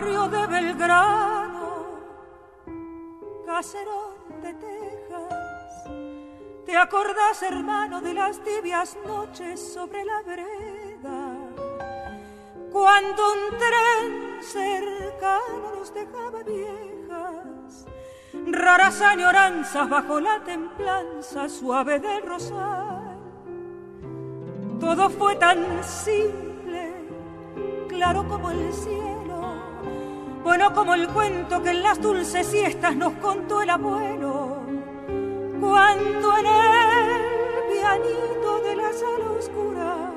De Belgrano, caserón de Texas. ¿Te acordás, hermano, de las tibias noches sobre la vereda? Cuando un tren cercano nos dejaba viejas, raras añoranzas bajo la templanza suave del rosal. Todo fue tan simple, claro como el cielo, bueno como el cuento que en las dulces siestas nos contó el abuelo. Cuando en el pianito de la sala oscura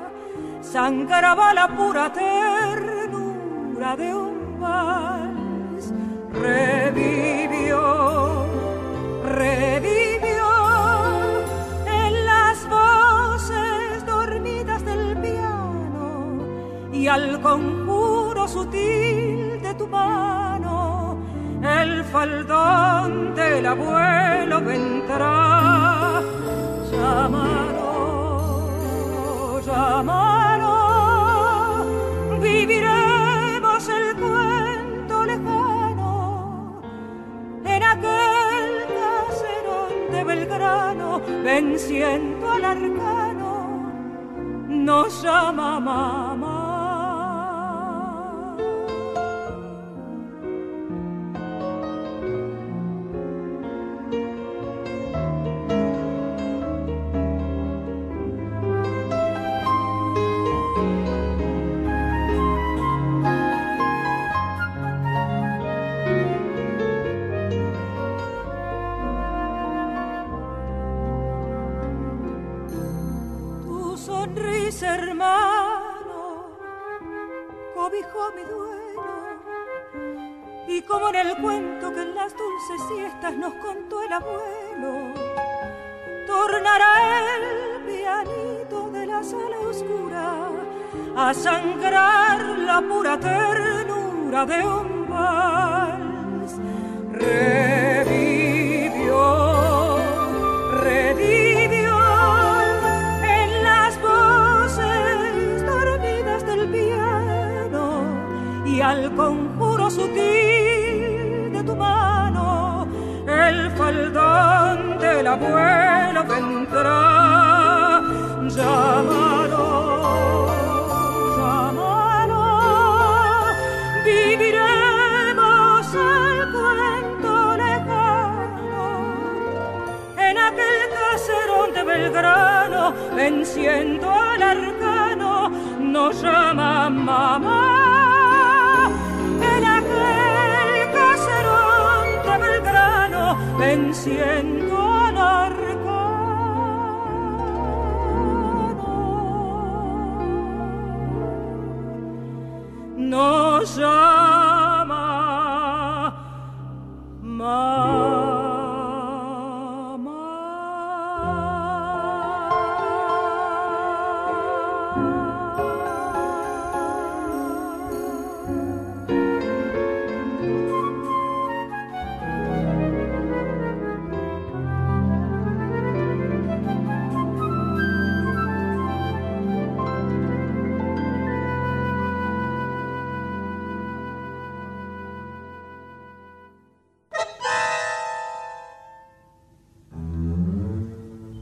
sangraba la pura ternura el faldón del abuelo vendrá. Llámalo, llámalo, viviremos el cuento lejano en aquel caserón de Belgrano, venciendo al arcano, nos llama mamá. Las dulces siestas nos contó el abuelo, tornará el pianito de la sala oscura a sangrar la pura ternura de un vals. Revivió, revivió en las voces dormidas del piano y al conjuro sutil mamá. En aquel caserón de Belgrano, venciendo al arcano, llama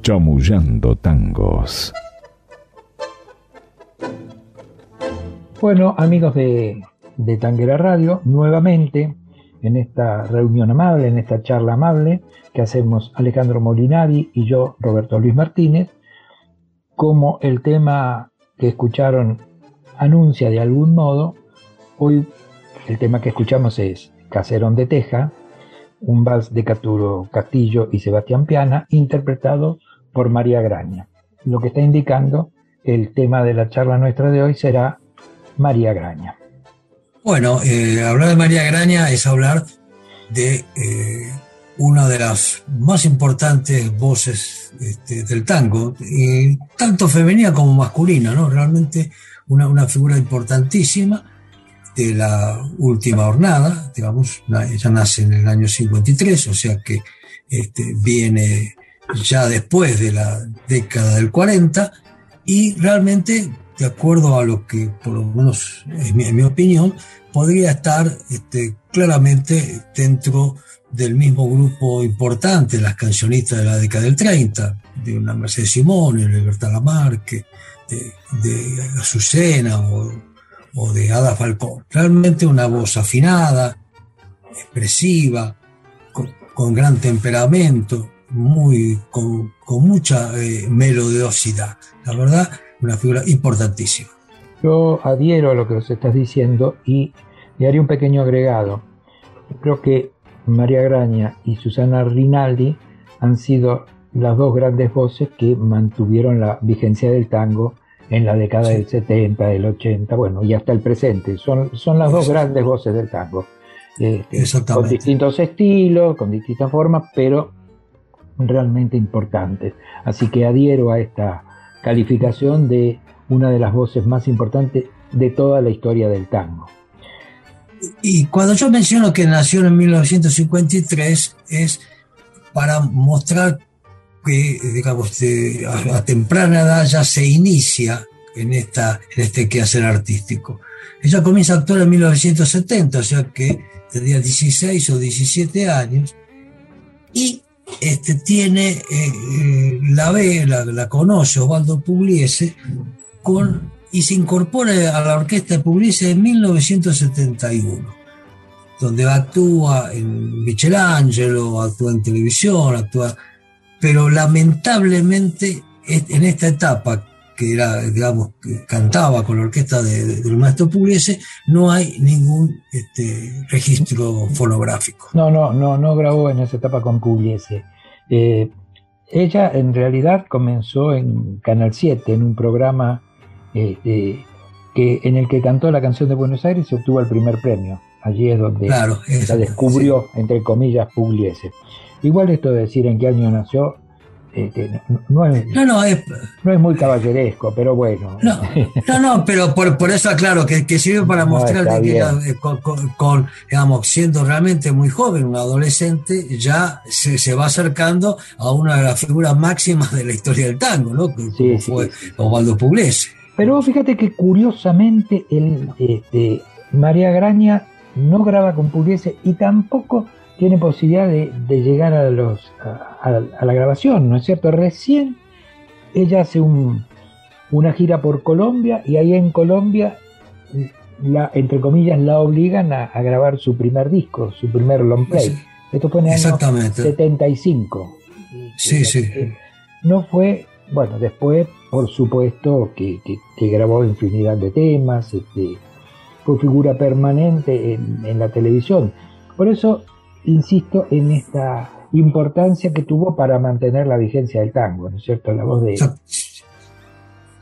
Chamullando tangos. Bueno, amigos de, de Tanguera Radio, nuevamente en esta reunión amable, en esta charla amable que hacemos Alejandro Molinari y yo, Roberto Luis Martínez, como el tema que escucharon anuncia de algún modo, hoy el tema que escuchamos es Caserón de Teja, un vals de Caturo Castillo y Sebastián Piana, interpretado por María Graña. Lo que está indicando el tema de la charla nuestra de hoy será María Graña. Bueno, eh, hablar de María Graña es hablar de eh, una de las más importantes voces este, del tango, tanto femenina como masculina, ¿no? Realmente una, una, figura importantísima de la última jornada, digamos, ella nace en el año 53, o sea que este, viene ya después de la década del 40, y realmente, de acuerdo a lo que, por lo menos en mi, opinión, podría estar este, claramente dentro del mismo grupo importante, las cancionistas de la década del 30, de una Mercedes Simón, de Libertad Lamarque, de, de Azucena o, o, de Ada Falcón. Realmente una voz afinada, expresiva, con gran temperamento, muy, con, con mucha eh, melodiosidad. La verdad, una figura importantísima. Yo adhiero a lo que os estás diciendo y le haré un pequeño agregado. Creo que María Graña y Susana Rinaldi han sido las dos grandes voces que mantuvieron la vigencia del tango en la década sí. del 70, del 80, bueno, y hasta el presente. Son, son las dos grandes voces del tango. Este, con distintos estilos, con distintas formas, pero realmente importantes. Así que adhiero a esta calificación de una de las voces más importantes de toda la historia del tango. Y cuando yo menciono que nació en 1953 es para mostrar que, digamos, de, a, temprana edad ya se inicia en, esta, en este quehacer artístico. Ella comienza a actuar en 1970, o sea que tendría 16 o 17 años, y este, tiene, eh, la ve, la, la, conoce Osvaldo Pugliese, con y se incorpora a la orquesta de Pugliese en 1971, donde actúa en Michelangelo, actúa en televisión, actúa, pero lamentablemente en esta etapa que era, digamos, que cantaba con la orquesta de, de, del maestro Pugliese, no hay ningún este, registro fonográfico. No, no, no, no grabó en esa etapa con Pugliese. Eh, ella en realidad comenzó en Canal 7, en un programa este, que, en el que cantó la canción de Buenos Aires y obtuvo el primer premio. Allí es donde claro, es, la descubrió, sí. entre comillas, Pugliese. Igual esto de decir en qué año nació, este, no, es, no, no, es, no es muy caballeresco, pero bueno. No, no, no pero por, por eso aclaro que, que sirve para mostrar no, que eh, con, con, con, digamos, siendo realmente muy joven, un adolescente, ya se, se, va acercando a una de las figuras máximas de la historia del tango, ¿no? Que sí, fue sí. Osvaldo Pugliese. Pero fíjate que curiosamente el, este, María Graña no graba con Pugliese y tampoco tiene posibilidad de, de llegar a, los, a, a, la grabación, ¿no es cierto? Recién ella hace un, una gira por Colombia y ahí en Colombia, la, entre comillas, la obligan a, a, grabar su primer disco, su primer long play. Sí. Esto fue en el año 75. Sí, sí. No fue, bueno, después, por supuesto, que, que, que grabó infinidad de temas, este, fue figura permanente en, en la televisión. Por eso insisto en esta importancia que tuvo para mantener la vigencia del tango, ¿no es cierto? La voz de...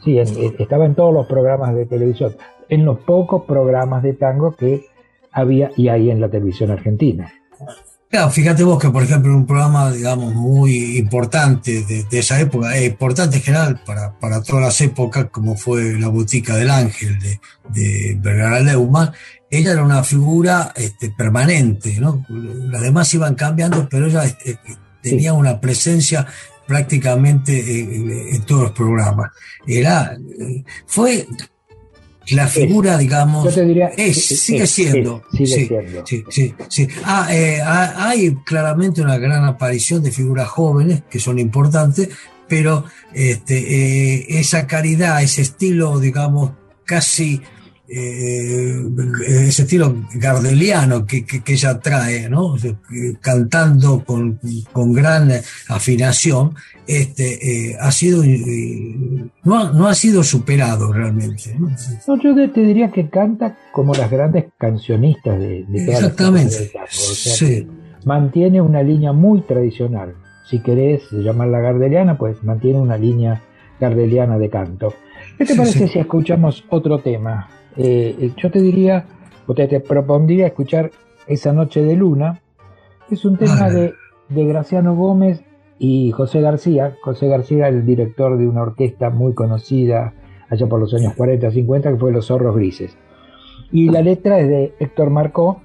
Sí, en, en, estaba en todos los programas de televisión, en los pocos programas de tango que había y hay en la televisión argentina. Claro, fíjate vos que, por ejemplo, un programa, digamos, muy importante de, de esa época, eh, importante en general para, para todas las épocas, como fue La Botica del Ángel de, de Vergara Leumann, ella era una figura este, permanente, ¿no? Las demás iban cambiando, pero ella este, tenía una presencia prácticamente en, en, todos los programas. Era, fue la figura, digamos, Yo te diría, es, sigue siendo. sigue sí, siendo. Sí, sí, sí. Ah, eh, hay claramente una gran aparición de figuras jóvenes que son importantes, pero este, eh, esa caridad, ese estilo, digamos, casi eh, ese estilo gardeliano que, ella trae, ¿no? cantando con, gran afinación, este, eh, ha sido, eh, no, ha, sido superado realmente. ¿no? yo te diría que canta como las grandes cancionistas de, de Exactamente. mantiene una línea muy tradicional. Si querés llamarla gardeliana, pues mantiene una línea gardeliana de canto. ¿Qué te parece si escuchamos otro tema? Eh, yo te diría, o te, propondría escuchar Esa Noche de Luna. Es un tema de, Graciano Gómez y José García. José García, el director de una orquesta muy conocida allá por los años 40, 50, que fue Los Zorros Grises. Y la letra es de Héctor Marcó,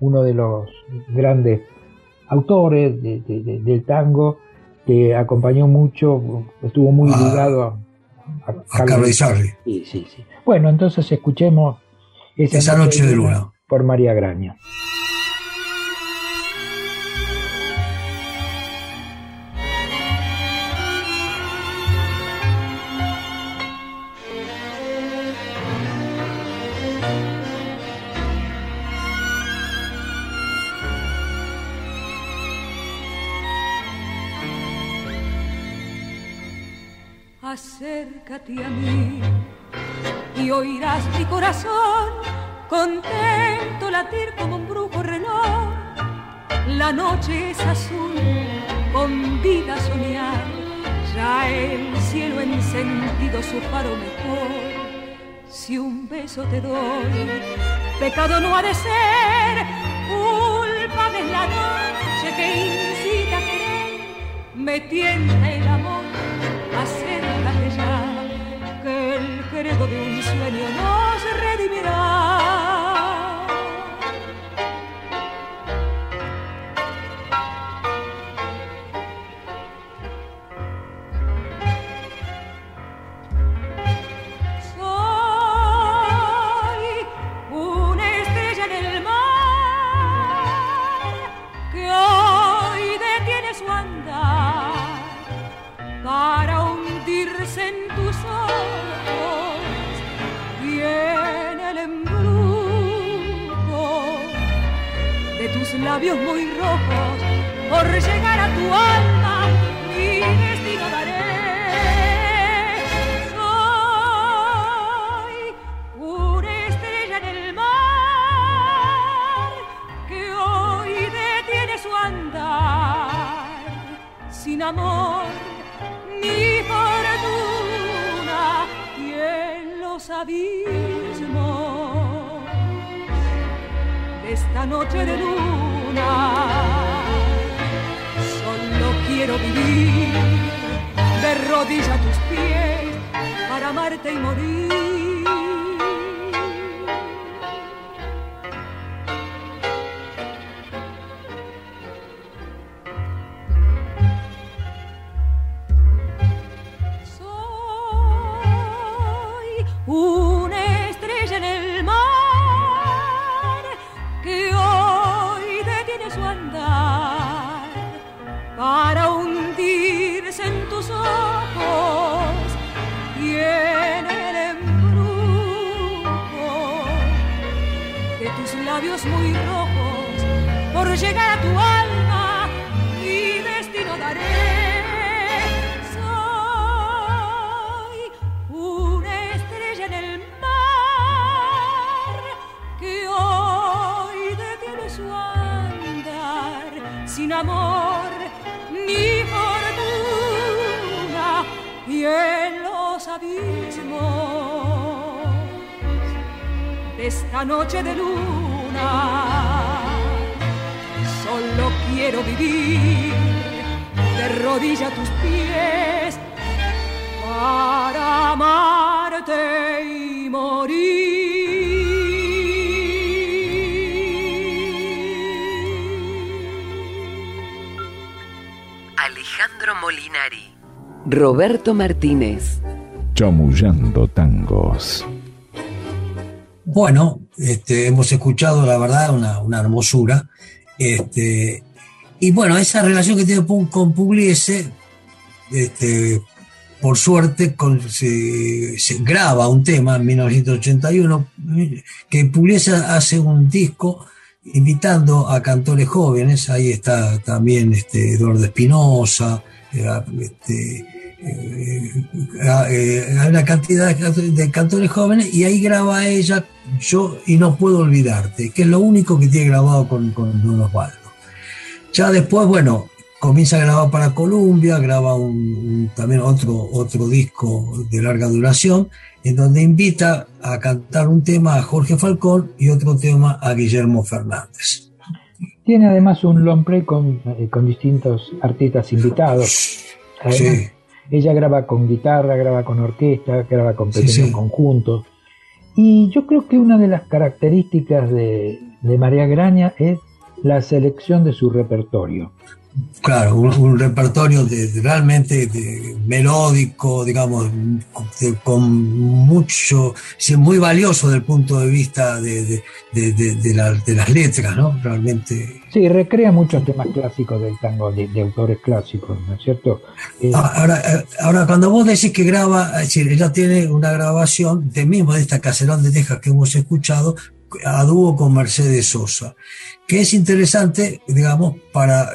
uno de los grandes autores del tango, que acompañó mucho, estuvo muy ah. ligado a, a, Carlos Sí, sí, sí. Bueno, entonces escuchemos esa, noche, de luna por María Graña. Acércate a mí y oirás mi corazón contento latir como un brujo reloj. La noche es azul, con vida soñar, ya el cielo encendido su faro mejor. Si un beso te doy, pecado no ha de ser, culpa de la noche que incita a me el amor, de un sueño nos llegar a tu alma mi destino daré. Soy una estrella en el mar que hoy detiene su andar sin amor ni fortuna y en los abismos de esta noche de luz Solo quiero vivir de rodilla a tus pies para amarte y morir. Alejandro Molinari. Roberto Martínez. Chamullando tangos. Bueno, este, hemos escuchado, la verdad, una, hermosura. Este, y bueno, esa relación que tiene con Pugliese, este, por suerte, se, graba un tema en 1981, que Pugliese hace un disco invitando a cantores jóvenes, ahí está también este, Eduardo Espinosa, este, eh, eh, hay una cantidad de cantores jóvenes y ahí graba ella Yo y no puedo olvidarte, que es lo único que tiene grabado con, con Don Osvaldo. Ya después, bueno, comienza a grabar para Columbia, graba un, también otro, otro disco de larga duración, en donde invita a cantar un tema a Jorge Falcón y otro tema a Guillermo Fernández. Tiene además un long play con, eh, con distintos artistas invitados. sí. Ella graba con guitarra, graba con orquesta, graba con pequeños conjuntos. Y yo creo que una de las características de, de María Graña es la selección de su repertorio. Claro, un, repertorio de, realmente melódico, digamos, con mucho, muy valioso desde el punto de vista de, las letras, ¿no? Realmente. Sí, recrea muchos temas clásicos del tango, de, autores clásicos, ¿no es cierto? Eh, ah, ahora, eh, ahora, cuando vos decís que graba, es decir, ella tiene una grabación de mismo de esta Caserón de Texas que hemos escuchado, a dúo con Mercedes Sosa, que es interesante, digamos, para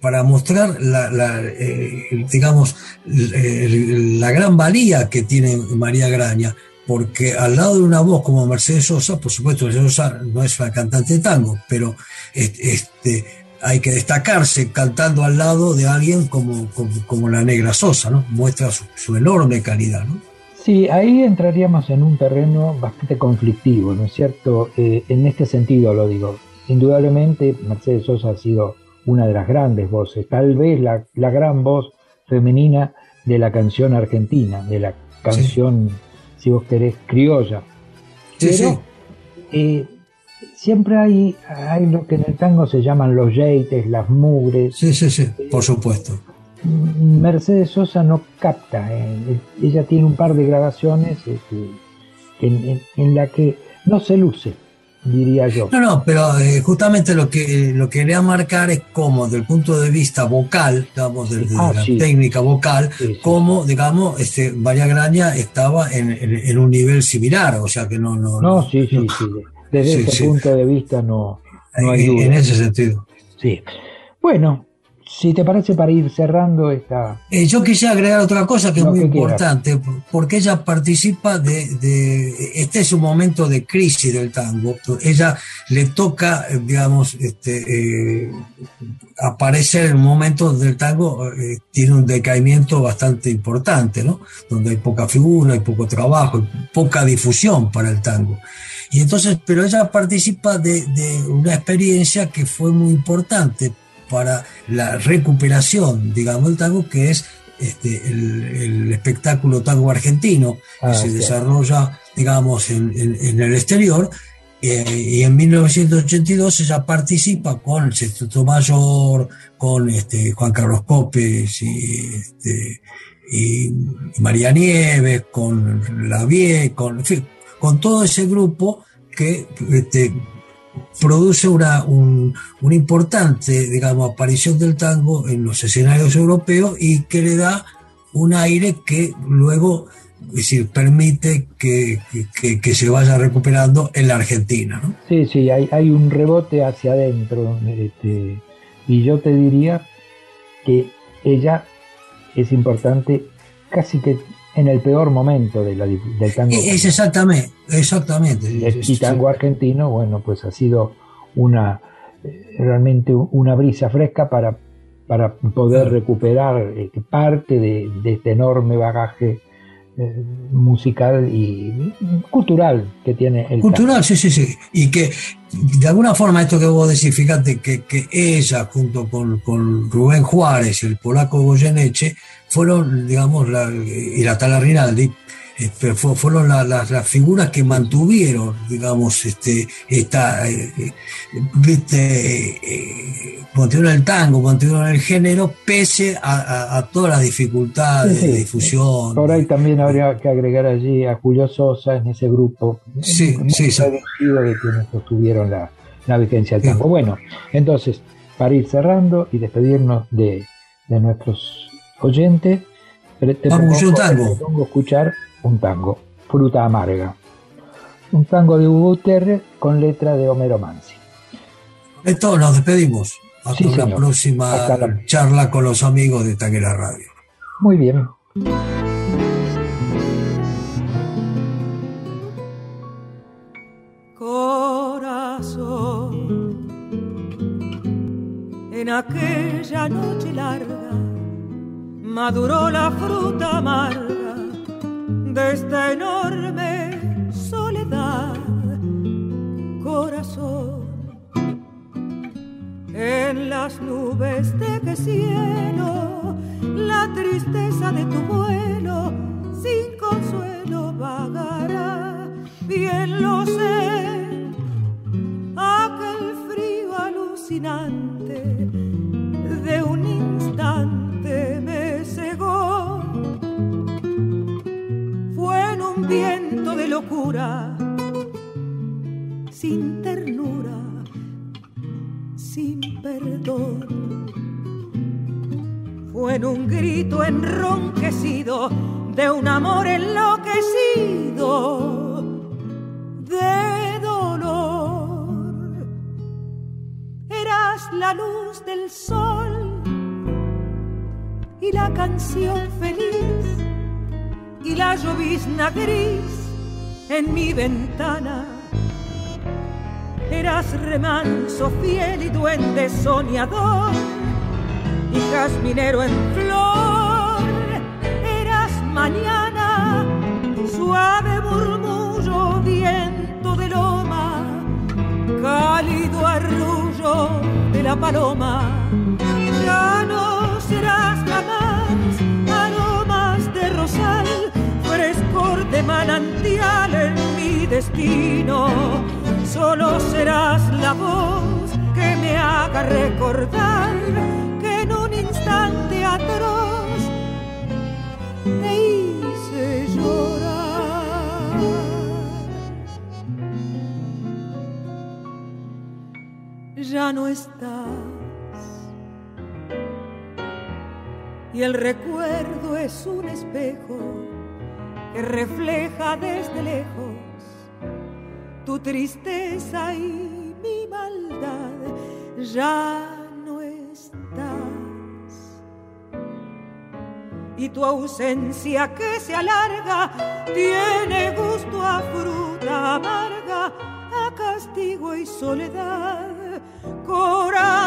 para mostrar la, eh, digamos, la gran valía que tiene María Graña, porque al lado de una voz como Mercedes Sosa, por supuesto, Mercedes Sosa no es una cantante de tango, pero este, hay que destacarse cantando al lado de alguien como, como, la negra Sosa, ¿no? Muestra su, enorme calidad, ¿no? Sí, ahí entraríamos en un terreno bastante conflictivo, ¿no es cierto? Eh, en este sentido lo digo. Indudablemente Mercedes Sosa ha sido una de las grandes voces, tal vez la, gran voz femenina de la canción argentina, de la canción, si vos querés, criolla. Pero eh, siempre hay, hay lo que en el tango se llaman los yeites, las mugres. Sí, sí, sí, por supuesto. Mercedes Sosa no capta, eh, ella tiene un par de grabaciones este, en, en la que no se luce diría yo. No, no, pero eh, justamente lo que, lo que quería marcar es cómo, desde el punto de vista vocal, digamos, desde ah, la técnica vocal, cómo, digamos, este, María Graña estaba en, un nivel similar, o sea que no... No, no, sí, sí, sí. Desde ese punto de vista no, no hay duda. En ese sentido. Sí. Bueno, si te parece para ir cerrando esta... Eh, yo quisiera agregar otra cosa que es muy importante, porque ella participa de, Este es un momento de crisis del tango. Ella le toca, eh, digamos, este, eh, aparecer en un momento del tango, tiene un decaimiento bastante importante, ¿no? Donde hay poca figura, hay poco trabajo, poca difusión para el tango. Y entonces, pero ella participa de, de una experiencia que fue muy importante para la recuperación, digamos, del tango, que es este, el, espectáculo tango argentino, que ah, se desarrolla, digamos, en, el exterior. Eh, y en 1982 ella participa con el Instituto Mayor, con este, Juan Carlos Copes y, este, y María Nieves, con La Vie, con, con todo ese grupo que este, produce una, un, importante, digamos, aparición del tango en los escenarios europeos y que le da un aire que luego decir, permite que, se vaya recuperando en la Argentina. ¿no? Sí, sí, hay, hay un rebote hacia adentro. Este, y yo te diría que ella es importante casi que en el peor momento de la, del tango. Es exactamente, exactamente. Y tango argentino, bueno, pues ha sido una eh, realmente una brisa fresca para, para poder recuperar eh, parte de, este enorme bagaje eh, musical y cultural que tiene el cultural sí sí sí. Y que de alguna forma esto que vos decís fíjate que, que ella junto con, con Rubén Juárez y el polaco Goyeneche fueron, digamos, la, y la Tala Rinaldi, este, fueron las figuras que mantuvieron, digamos, este, esta, eh, eh, eh, mantuvieron el tango, mantuvieron el género, pese a, todas las dificultades de difusión. Por ahí también habría que agregar allí a Julio Sosa en ese grupo, sí, sí, sí. de quienes sostuvieron la, la vigencia del tango. Bueno, entonces, para ir cerrando y despedirnos de, de nuestros oyente, te Vamos, un tango. escuchar un tango, Fruta Amarga. un tango de Hugo Gutiérrez con letra de Homero Mansi. Esto nos despedimos. Hasta la próxima charla con los amigos de Tanguera Radio. Muy bien. Corazón, en aquella noche larga maduró la fruta amarga de esta enorme soledad. Corazón en las nubes de que cielo la tristeza de tu vuelo sin consuelo vagará. Bien lo sé, aquel frío alucinante sin ternura sin perdón. Fue en un grito enronquecido de un amor enloquecido de dolor. Eras la luz del sol y la canción feliz y la llovizna gris en mi ventana Eras remanso fiel y duende soñador y jazminero en flor. Eras mañana, suave murmullo, viento de loma, cálido arrullo de la paloma. Ya no serás manantial en mi destino solo serás la voz que me haga recordar que en un instante atroz te hice llorar. Ya no estás y el recuerdo es un espejo que refleja desde lejos tu tristeza y mi maldad ya no estás. Y tu ausencia que se alarga tiene gusto a fruta amarga, a castigo y soledad, corazón.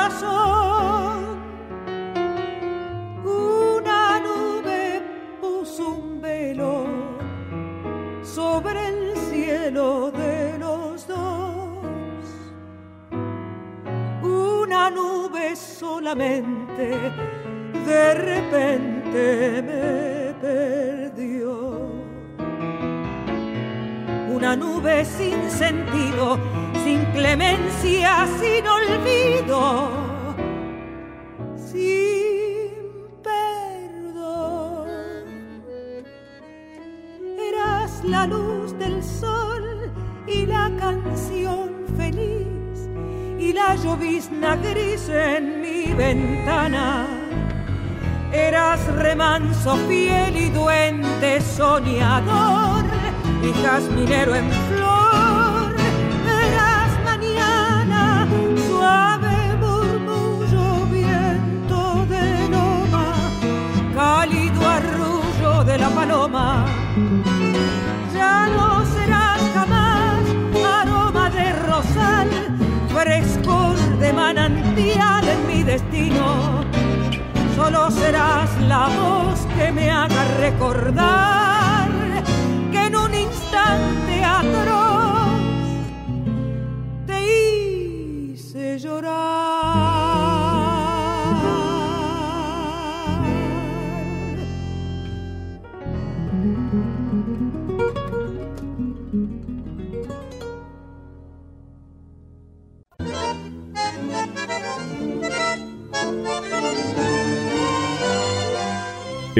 De repente me perdió. Una nube sin sentido, sin clemencia, sin olvido, la llovizna gris en mi ventana. Eras remanso fiel y duende soñador y jazminero en flor. Eras mañana suave murmullo, viento de loma, cálido arrullo de la paloma. Ya no serás jamás aroma de rosal frescor de manantial en mi destino. Solo serás la voz que me haga recordar que en un instante atroz te hice llorar.